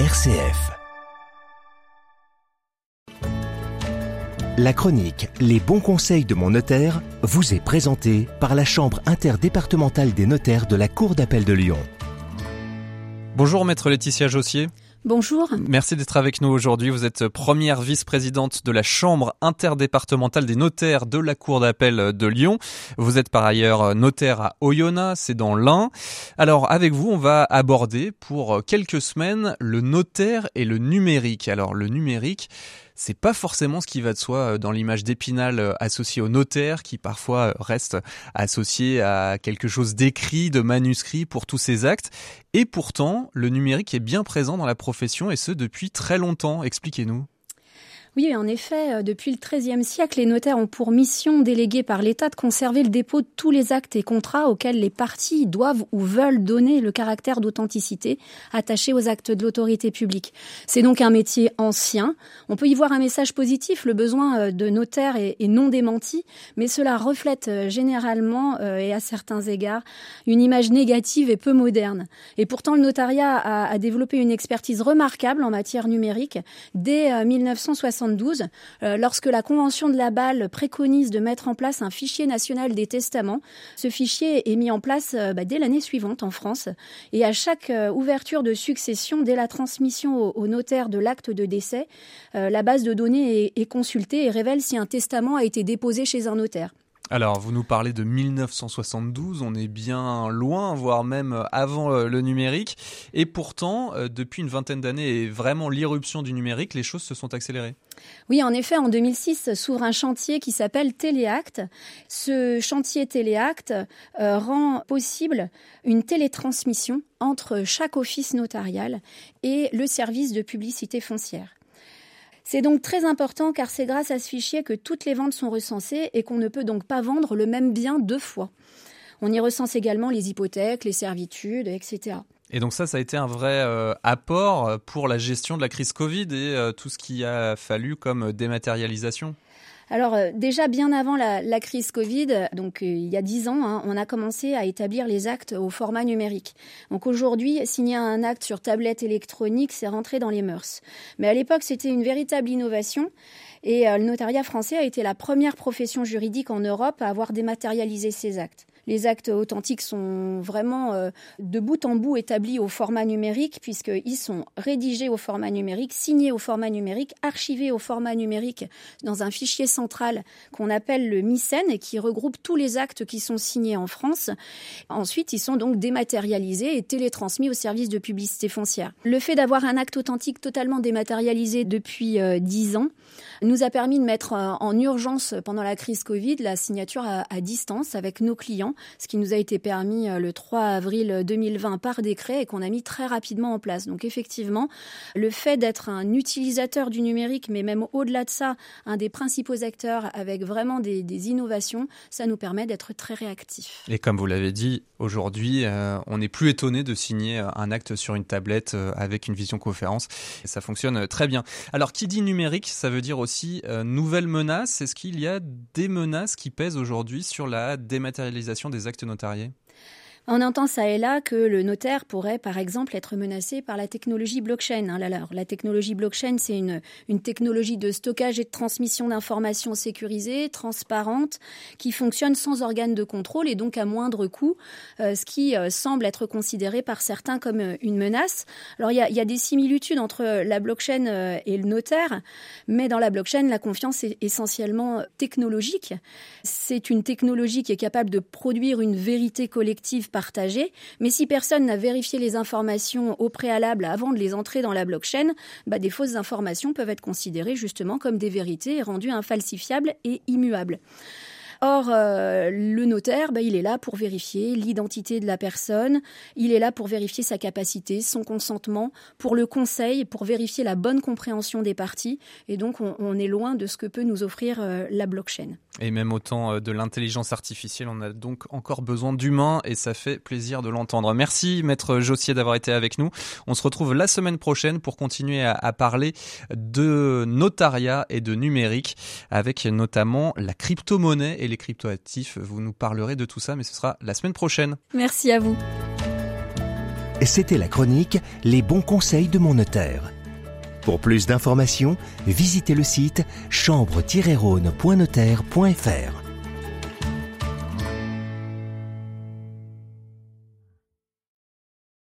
RCF. La chronique Les bons conseils de mon notaire vous est présentée par la Chambre interdépartementale des notaires de la Cour d'appel de Lyon. Bonjour maître Laetitia Jossier. Bonjour. Merci d'être avec nous aujourd'hui. Vous êtes première vice-présidente de la Chambre interdépartementale des notaires de la Cour d'appel de Lyon. Vous êtes par ailleurs notaire à Oyonnax, c'est dans l'Ain. Alors avec vous, on va aborder pour quelques semaines le notaire et le numérique. Alors le numérique, c'est pas forcément ce qui va de soi euh, dans l'image d'Épinal euh, associée au notaire, qui parfois euh, reste associé à quelque chose d'écrit, de manuscrit pour tous ces actes. Et pourtant, le numérique est bien présent dans la profession et ce depuis très longtemps. Expliquez-nous. Oui, en effet, euh, depuis le XIIIe siècle, les notaires ont pour mission déléguée par l'État de conserver le dépôt de tous les actes et contrats auxquels les parties doivent ou veulent donner le caractère d'authenticité attaché aux actes de l'autorité publique. C'est donc un métier ancien. On peut y voir un message positif, le besoin euh, de notaires est, non démenti, mais cela reflète euh, généralement et à certains égards une image négative et peu moderne. Et pourtant, le notariat a, a développé une expertise remarquable en matière numérique dès 1960 euh, lorsque la Convention de la Balle préconise de mettre en place un fichier national des testaments. Ce fichier est mis en place euh, bah, dès l'année suivante en France. Et à chaque euh, ouverture de succession, dès la transmission au, notaire de l'acte de décès, la base de données est consultée et révèle si un testament a été déposé chez un notaire. Alors, vous nous parlez de 1972, on est bien loin, voire même avant euh, le numérique. Et pourtant, euh, depuis une vingtaine d'années et vraiment l'irruption du numérique, les choses se sont accélérées. Oui, en effet, en 2006 s'ouvre un chantier qui s'appelle Téléacte. Ce chantier Téléacte euh, rend possible une télétransmission entre chaque office notarial et le service de publicité foncière. C'est donc très important car c'est grâce à ce fichier que toutes les ventes sont recensées et qu'on ne peut donc pas vendre le même bien deux fois. On y recense également les hypothèques, les servitudes, etc. Et donc ça, ça a été un vrai euh, apport pour la gestion de la crise Covid et euh, tout ce qui a fallu comme dématérialisation? Alors euh, déjà bien avant la, crise Covid, donc euh, il y a dix ans, hein, on a commencé à établir les actes au format numérique. Donc aujourd'hui, signer un acte sur tablette électronique, c'est rentré dans les mœurs. Mais à l'époque, c'était une véritable innovation. Et euh, le notariat français a été la première profession juridique en Europe à avoir dématérialisé ses actes. Les actes authentiques sont vraiment euh, de bout en bout établis au format numérique puisqu'ils sont rédigés au format numérique, signés au format numérique, archivés au format numérique dans un fichier central qu'on appelle le MICEN qui regroupe tous les actes qui sont signés en France. Ensuite, ils sont donc dématérialisés et télétransmis au service de publicité foncière. Le fait d'avoir un acte authentique totalement dématérialisé depuis euh, dix ans nous a permis de mettre euh, en urgence pendant la crise Covid la signature à distance avec nos clients ce qui nous a été permis euh, le 3 avril 2020 par décret et qu'on a mis très rapidement en place. Donc effectivement, le fait d'être un utilisateur du numérique, mais même au-delà de ça, un des principaux acteurs avec vraiment des, innovations, ça nous permet d'être très réactifs. Et comme vous l'avez dit, aujourd'hui, euh, on n'est plus étonné de signer un acte sur une tablette euh, avec une vision conférence. Et ça fonctionne très bien. Alors, qui dit numérique, ça veut dire aussi nouvelles menaces. Est-ce qu'il y a des menaces qui pèsent aujourd'hui sur la dématérialisation des actes notariés? On entend ça et là que le notaire pourrait, par exemple, être menacé par la technologie blockchain. Hein, la technologie blockchain, c'est une, technologie de stockage et de transmission d'informations sécurisées, transparente, qui fonctionne sans organe de contrôle et donc à moindre coût, euh, ce qui euh, semble être considéré par certains comme euh, une menace. Alors il y a, des similitudes entre la blockchain et le notaire, mais dans la blockchain, la confiance est essentiellement technologique. C'est une technologie qui est capable de produire une vérité collective partagé, mais si personne n'a vérifié les informations au préalable avant de les entrer dans la blockchain, bah, des fausses informations peuvent être considérées justement comme des vérités et rendues infalsifiables et immuables. Or, euh, le notaire, bah, il est là pour vérifier l'identité de la personne, il est là pour vérifier sa capacité, son consentement, pour le conseil, pour vérifier la bonne compréhension des parties. Et donc, on, est loin de ce que peut nous offrir euh, la blockchain. Et même autant euh, de l'intelligence artificielle, on a donc encore besoin d'humains et ça fait plaisir de l'entendre. Merci Maître Jossier d'avoir été avec nous. On se retrouve la semaine prochaine pour continuer à, parler de notariat et de numérique avec notamment la crypto-monnaie et les cryptoactifs. Vous nous parlerez de tout ça, mais ce sera la semaine prochaine. Merci à vous. C'était la chronique Les bons conseils de mon notaire. Pour plus d'informations, visitez le site chambre-rhône.notaire.fr.